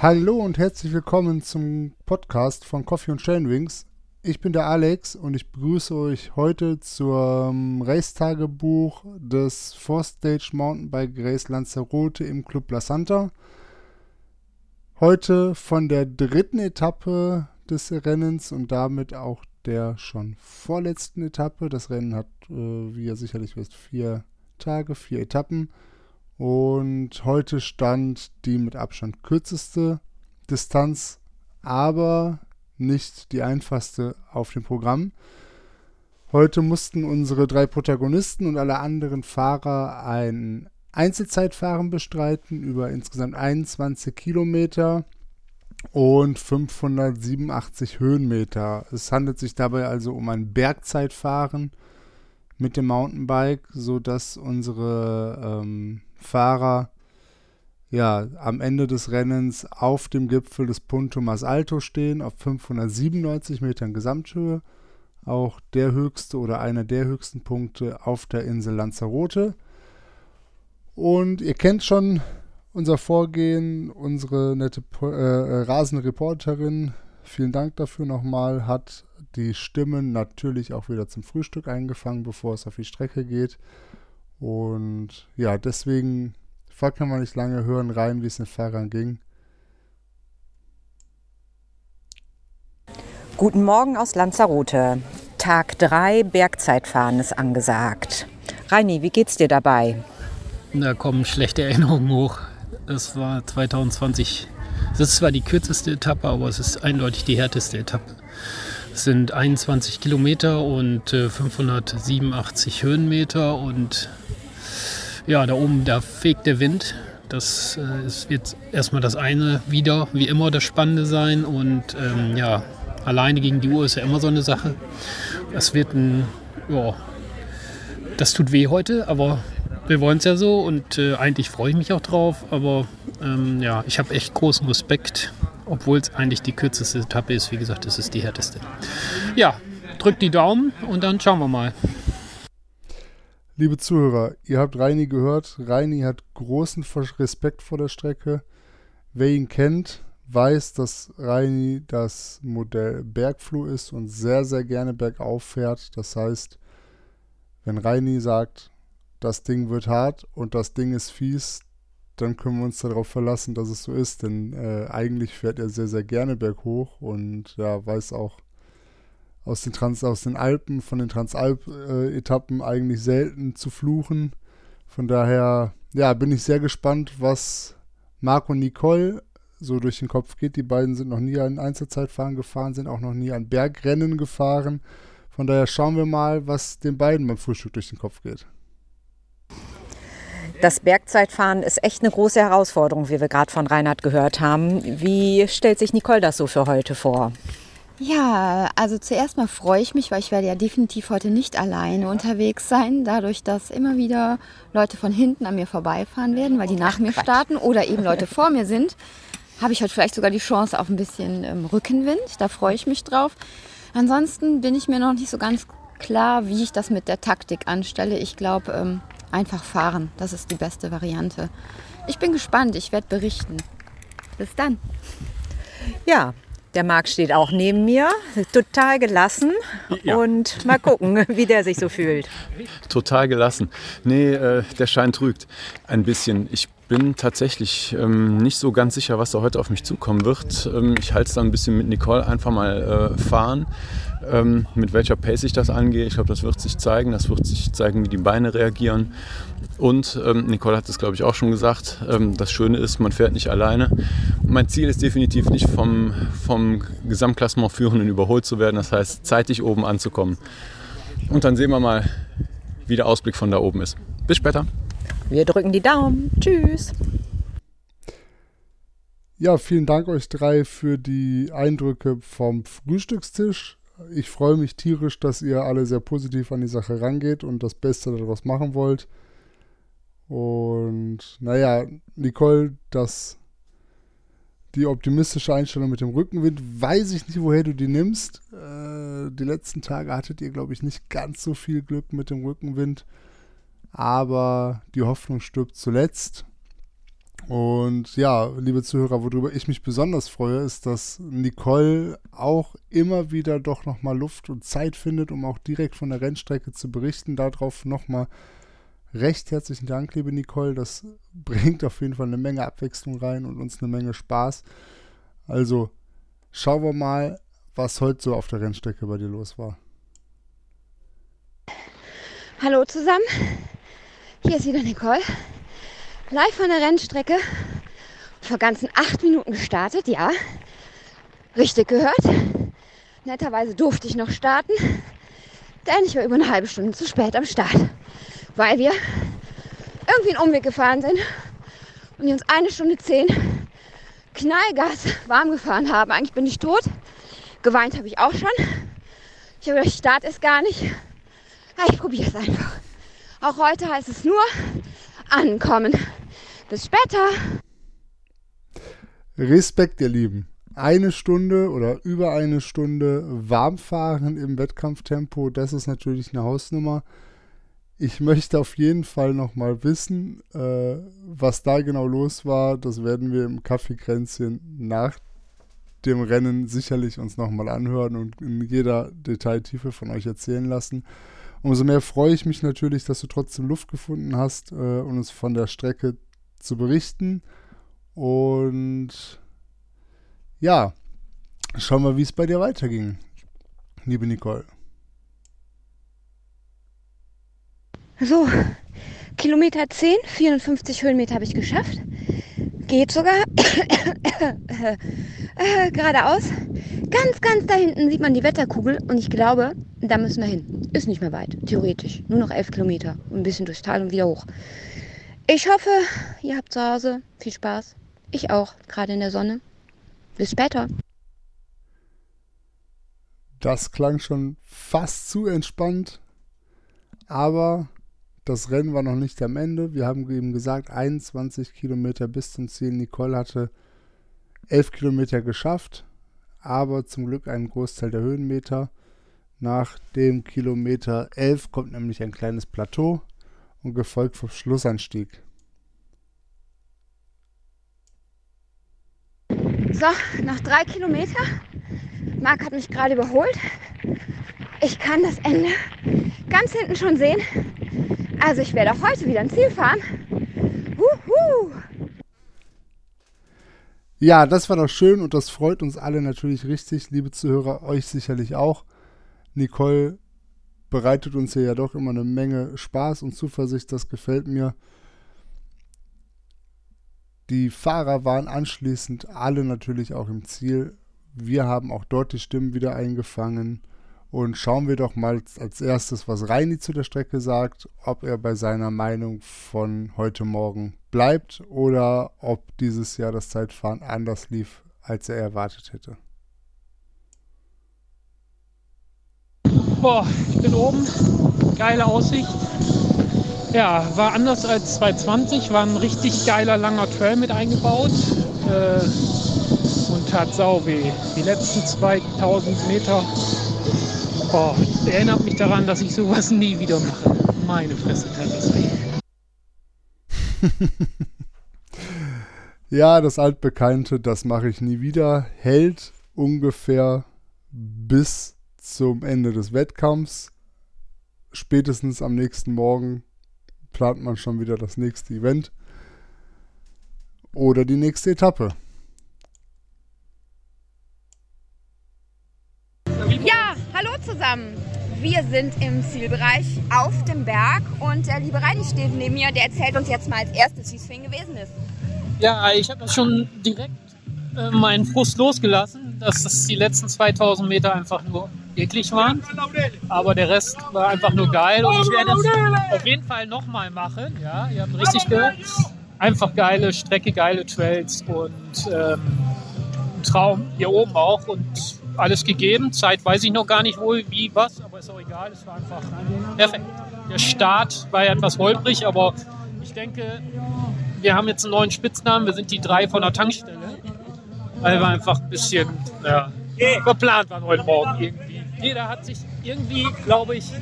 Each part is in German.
Hallo und herzlich willkommen zum Podcast von Coffee und Chainwings. Ich bin der Alex und ich begrüße euch heute zum Race-Tagebuch des Four Stage Mountainbike Race Lanzarote im Club La Santa. Heute von der dritten Etappe des Rennens und damit auch der schon vorletzten Etappe. Das Rennen hat, äh, wie ihr sicherlich wisst, vier Tage, vier Etappen. Und heute stand die mit Abstand kürzeste Distanz, aber nicht die einfachste auf dem Programm. Heute mussten unsere drei Protagonisten und alle anderen Fahrer ein Einzelzeitfahren bestreiten über insgesamt 21 Kilometer und 587 Höhenmeter. Es handelt sich dabei also um ein Bergzeitfahren mit dem Mountainbike, sodass unsere ähm, Fahrer ja am Ende des Rennens auf dem Gipfel des Punto Mas Alto stehen, auf 597 Metern Gesamthöhe. Auch der höchste oder einer der höchsten Punkte auf der Insel Lanzarote. Und ihr kennt schon unser Vorgehen, unsere nette äh, äh, Rasenreporterin, vielen Dank dafür nochmal, hat die Stimmen natürlich auch wieder zum Frühstück eingefangen, bevor es auf die Strecke geht. Und ja, deswegen kann man nicht lange hören rein, wie es den Fahrern ging. Guten Morgen aus Lanzarote. Tag 3 Bergzeitfahren ist angesagt. Reini, wie geht's dir dabei? Da kommen schlechte Erinnerungen hoch. Es war 2020. Das ist zwar die kürzeste Etappe, aber es ist eindeutig die härteste Etappe. Sind 21 Kilometer und 587 äh, Höhenmeter und ja, da oben, da fegt der Wind. Das äh, ist, wird erstmal das eine wieder, wie immer, das Spannende sein. Und ähm, ja, alleine gegen die Uhr ist ja immer so eine Sache. Es wird ein, ja, das tut weh heute, aber wir wollen es ja so und äh, eigentlich freue ich mich auch drauf. Aber ähm, ja, ich habe echt großen Respekt, obwohl es eigentlich die kürzeste Etappe ist. Wie gesagt, es ist die härteste. Ja, drückt die Daumen und dann schauen wir mal. Liebe Zuhörer, ihr habt Reini gehört. Reini hat großen Respekt vor der Strecke. Wer ihn kennt, weiß, dass Reini das Modell Bergfluh ist und sehr, sehr gerne bergauf fährt. Das heißt, wenn Reini sagt, das Ding wird hart und das Ding ist fies, dann können wir uns darauf verlassen, dass es so ist. Denn äh, eigentlich fährt er sehr, sehr gerne berghoch und ja, weiß auch, aus den, Trans aus den Alpen, von den Transalp-Etappen eigentlich selten zu fluchen. Von daher, ja, bin ich sehr gespannt, was Marc und Nicole so durch den Kopf geht. Die beiden sind noch nie an Einzelzeitfahren gefahren, sind auch noch nie an Bergrennen gefahren. Von daher schauen wir mal, was den beiden beim Frühstück durch den Kopf geht. Das Bergzeitfahren ist echt eine große Herausforderung, wie wir gerade von Reinhard gehört haben. Wie stellt sich Nicole das so für heute vor? Ja, also zuerst mal freue ich mich, weil ich werde ja definitiv heute nicht alleine unterwegs sein, dadurch, dass immer wieder Leute von hinten an mir vorbeifahren werden, weil die nach Ach, mir Quatsch. starten oder eben Leute vor mir sind, habe ich heute vielleicht sogar die Chance auf ein bisschen ähm, Rückenwind. Da freue ich mich drauf. Ansonsten bin ich mir noch nicht so ganz klar, wie ich das mit der Taktik anstelle. Ich glaube, ähm, einfach fahren, das ist die beste Variante. Ich bin gespannt, ich werde berichten. Bis dann. Ja, der Marc steht auch neben mir, total gelassen ja. und mal gucken, wie der sich so fühlt. Total gelassen. Nee, äh, der Schein trügt ein bisschen. Ich bin tatsächlich ähm, nicht so ganz sicher, was da heute auf mich zukommen wird. Ähm, ich halte es dann ein bisschen mit Nicole einfach mal äh, fahren. Ähm, mit welcher Pace ich das angehe, ich glaube, das wird sich zeigen. Das wird sich zeigen, wie die Beine reagieren. Und ähm, Nicole hat es, glaube ich, auch schon gesagt. Ähm, das Schöne ist, man fährt nicht alleine. Mein Ziel ist definitiv nicht vom, vom Gesamtklassement Führenden überholt zu werden. Das heißt, zeitig oben anzukommen. Und dann sehen wir mal, wie der Ausblick von da oben ist. Bis später. Wir drücken die Daumen. Tschüss. Ja, vielen Dank euch drei für die Eindrücke vom Frühstückstisch. Ich freue mich tierisch, dass ihr alle sehr positiv an die Sache rangeht und das Beste daraus machen wollt. Und naja, Nicole, das, die optimistische Einstellung mit dem Rückenwind, weiß ich nicht, woher du die nimmst. Äh, die letzten Tage hattet ihr, glaube ich, nicht ganz so viel Glück mit dem Rückenwind. Aber die Hoffnung stirbt zuletzt. Und ja, liebe Zuhörer, worüber ich mich besonders freue, ist, dass Nicole auch immer wieder doch nochmal Luft und Zeit findet, um auch direkt von der Rennstrecke zu berichten. Darauf nochmal recht herzlichen Dank, liebe Nicole. Das bringt auf jeden Fall eine Menge Abwechslung rein und uns eine Menge Spaß. Also schauen wir mal, was heute so auf der Rennstrecke bei dir los war. Hallo zusammen, hier ist wieder Nicole. Live von der Rennstrecke. Vor ganzen acht Minuten gestartet, ja. Richtig gehört. Netterweise durfte ich noch starten, denn ich war über eine halbe Stunde zu spät am Start, weil wir irgendwie einen Umweg gefahren sind und die uns eine Stunde zehn Knallgas warm gefahren haben. Eigentlich bin ich tot. Geweint habe ich auch schon. Ich habe gedacht, Start ist gar nicht. Ich probiere es einfach. Auch heute heißt es nur ankommen. Bis später. Respekt, ihr Lieben. Eine Stunde oder über eine Stunde warmfahren im Wettkampftempo, das ist natürlich eine Hausnummer. Ich möchte auf jeden Fall noch mal wissen, äh, was da genau los war. Das werden wir im Kaffeekränzchen nach dem Rennen sicherlich uns noch mal anhören und in jeder Detailtiefe von euch erzählen lassen. Umso mehr freue ich mich natürlich, dass du trotzdem Luft gefunden hast äh, und uns von der Strecke zu berichten. Und ja, schauen wir, wie es bei dir weiterging, liebe Nicole. So, Kilometer 10, 54 Höhenmeter habe ich geschafft. Geht sogar äh, geradeaus. Ganz, ganz da hinten sieht man die Wetterkugel und ich glaube, da müssen wir hin. Ist nicht mehr weit, theoretisch. Nur noch 11 Kilometer. Ein bisschen durchs Tal und wieder hoch. Ich hoffe, ihr habt zu Hause viel Spaß. Ich auch, gerade in der Sonne. Bis später. Das klang schon fast zu entspannt, aber das Rennen war noch nicht am Ende. Wir haben eben gesagt, 21 Kilometer bis zum Ziel. Nicole hatte 11 Kilometer geschafft, aber zum Glück einen Großteil der Höhenmeter. Nach dem Kilometer 11 kommt nämlich ein kleines Plateau und gefolgt vom Schlussanstieg. So, nach drei Kilometer. Marc hat mich gerade überholt. Ich kann das Ende ganz hinten schon sehen. Also ich werde auch heute wieder ein Ziel fahren. Wuhu! Ja, das war doch schön und das freut uns alle natürlich richtig, liebe Zuhörer, euch sicherlich auch. Nicole bereitet uns hier ja doch immer eine Menge Spaß und Zuversicht, das gefällt mir. Die Fahrer waren anschließend alle natürlich auch im Ziel. Wir haben auch dort die Stimmen wieder eingefangen. Und schauen wir doch mal als erstes, was Reini zu der Strecke sagt, ob er bei seiner Meinung von heute Morgen bleibt oder ob dieses Jahr das Zeitfahren anders lief, als er erwartet hätte. Boah, ich bin oben, geile Aussicht. Ja, war anders als 220, war ein richtig geiler langer Trail mit eingebaut äh, und tat sau weh. Die letzten 2000 Meter Oh, erinnert mich daran, dass ich sowas nie wieder mache. Meine Fresse, tat das weh. ja, das altbekannte, das mache ich nie wieder, hält ungefähr bis zum Ende des Wettkampfs. Spätestens am nächsten Morgen plant man schon wieder das nächste Event oder die nächste Etappe. zusammen. Wir sind im Zielbereich auf dem Berg und der liebe Reini steht neben mir. Der erzählt uns jetzt mal als erstes, wie es für ihn gewesen ist. Ja, ich habe schon direkt äh, meinen Frust losgelassen, dass das die letzten 2000 Meter einfach nur eklig waren. Aber der Rest war einfach nur geil und ich werde es auf jeden Fall nochmal machen. Ja, ihr habt richtig gehört. Einfach geile Strecke, geile Trails und ähm, ein Traum hier oben auch und alles gegeben. Zeit weiß ich noch gar nicht wohl, wie, was, aber ist auch egal. Es war einfach perfekt. Der Start war ja etwas holprig, aber ich denke, wir haben jetzt einen neuen Spitznamen. Wir sind die drei von der Tankstelle. Weil wir einfach ein bisschen ja, verplant waren heute Morgen irgendwie. Jeder hat sich irgendwie, glaube ich,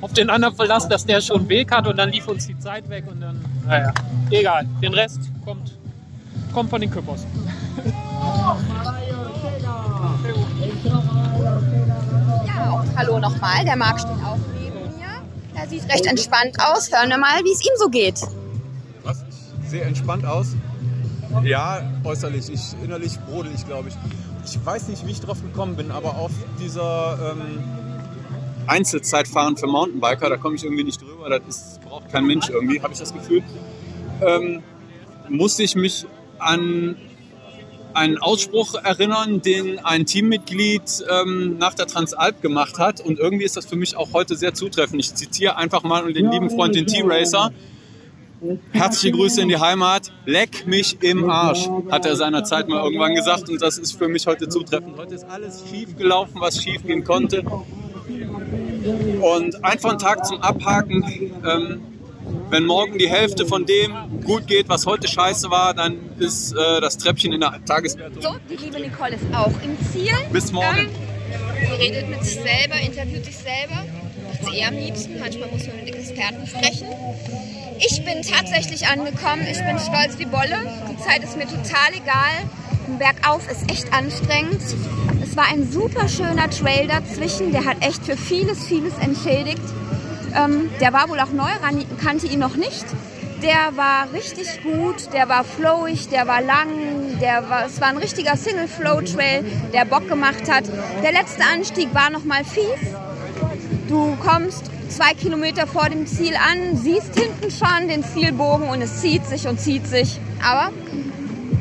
auf den anderen verlassen, dass der schon Weg hat und dann lief uns die Zeit weg und dann, naja, egal. Den Rest kommt Kommt von den Küppers. Ja, und hallo nochmal. Der Marc steht auch neben mir. Er sieht recht entspannt aus. Hören wir mal, wie es ihm so geht. Was? Sehr entspannt aus. Ja, äußerlich. Ich, innerlich brodel ich, glaube ich. Ich weiß nicht, wie ich drauf gekommen bin, aber auf dieser ähm, Einzelzeitfahren für Mountainbiker, da komme ich irgendwie nicht drüber. Das ist, braucht kein Mensch irgendwie, habe ich das Gefühl. Ähm, musste ich mich an einen Ausspruch erinnern, den ein Teammitglied ähm, nach der Transalp gemacht hat. Und irgendwie ist das für mich auch heute sehr zutreffend. Ich zitiere einfach mal den lieben Freund, den T-Racer. Herzliche Grüße in die Heimat. Leck mich im Arsch, hat er seinerzeit mal irgendwann gesagt. Und das ist für mich heute zutreffend. Heute ist alles schief gelaufen, was schief gehen konnte. Und einfach ein Tag zum Abhaken. Ähm, wenn morgen die Hälfte von dem gut geht, was heute scheiße war, dann ist äh, das Treppchen in der Tageswertung. So, die liebe Nicole ist auch im Ziel. Bis morgen. Ähm, sie redet mit sich selber, interviewt sich selber. Sie eher am liebsten. Manchmal muss man mit Experten sprechen. Ich bin tatsächlich angekommen. Ich bin stolz wie Bolle. Die Zeit ist mir total egal. Bergauf ist echt anstrengend. Es war ein super schöner Trail dazwischen. Der hat echt für vieles, vieles entschädigt. Ähm, der war wohl auch neu, kannte ihn noch nicht. Der war richtig gut, der war flowig, der war lang, der war, es war ein richtiger Single-Flow-Trail, der Bock gemacht hat. Der letzte Anstieg war noch mal fies. Du kommst zwei Kilometer vor dem Ziel an, siehst hinten schon den Zielbogen und es zieht sich und zieht sich. Aber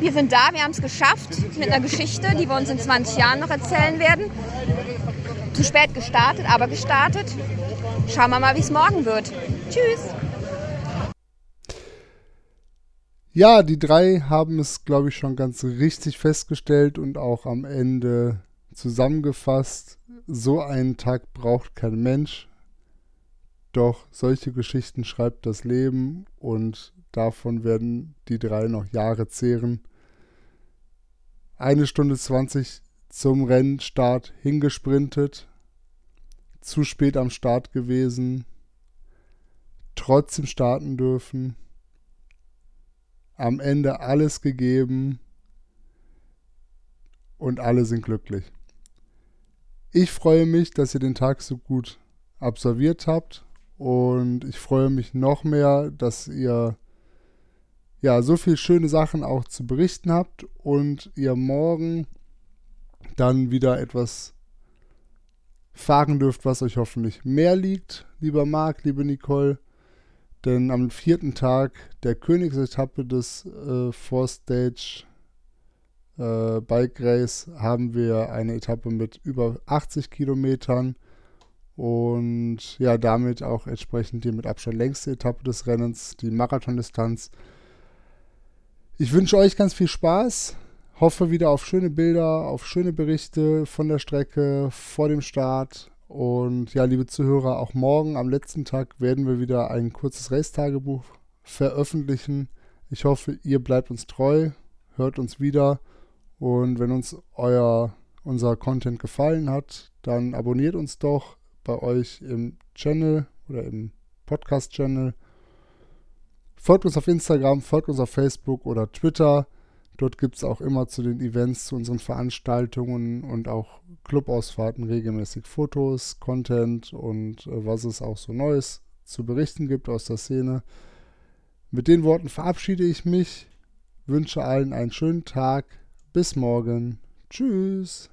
wir sind da, wir haben es geschafft mit einer Geschichte, die wir uns in 20 Jahren noch erzählen werden. Zu spät gestartet, aber gestartet. Schauen wir mal, wie es morgen wird. Tschüss. Ja, die drei haben es, glaube ich, schon ganz richtig festgestellt und auch am Ende zusammengefasst. So einen Tag braucht kein Mensch. Doch solche Geschichten schreibt das Leben und davon werden die drei noch Jahre zehren. Eine Stunde zwanzig zum Rennstart hingesprintet, zu spät am Start gewesen, trotzdem starten dürfen, am Ende alles gegeben und alle sind glücklich. Ich freue mich, dass ihr den Tag so gut absolviert habt und ich freue mich noch mehr, dass ihr ja so viele schöne Sachen auch zu berichten habt und ihr morgen dann wieder etwas fahren dürft, was euch hoffentlich mehr liegt, lieber Marc, liebe Nicole. Denn am vierten Tag der Königsetappe des äh, Four Stage äh, Bike Race haben wir eine Etappe mit über 80 Kilometern und ja, damit auch entsprechend die mit Abstand längste Etappe des Rennens, die Marathondistanz. Ich wünsche euch ganz viel Spaß. Hoffe wieder auf schöne Bilder, auf schöne Berichte von der Strecke vor dem Start. Und ja, liebe Zuhörer, auch morgen am letzten Tag werden wir wieder ein kurzes Race-Tagebuch veröffentlichen. Ich hoffe, ihr bleibt uns treu, hört uns wieder. Und wenn uns euer, unser Content gefallen hat, dann abonniert uns doch bei euch im Channel oder im Podcast-Channel. Folgt uns auf Instagram, folgt uns auf Facebook oder Twitter. Dort gibt es auch immer zu den Events, zu unseren Veranstaltungen und auch Clubausfahrten regelmäßig Fotos, Content und äh, was es auch so Neues zu berichten gibt aus der Szene. Mit den Worten verabschiede ich mich, wünsche allen einen schönen Tag. Bis morgen. Tschüss.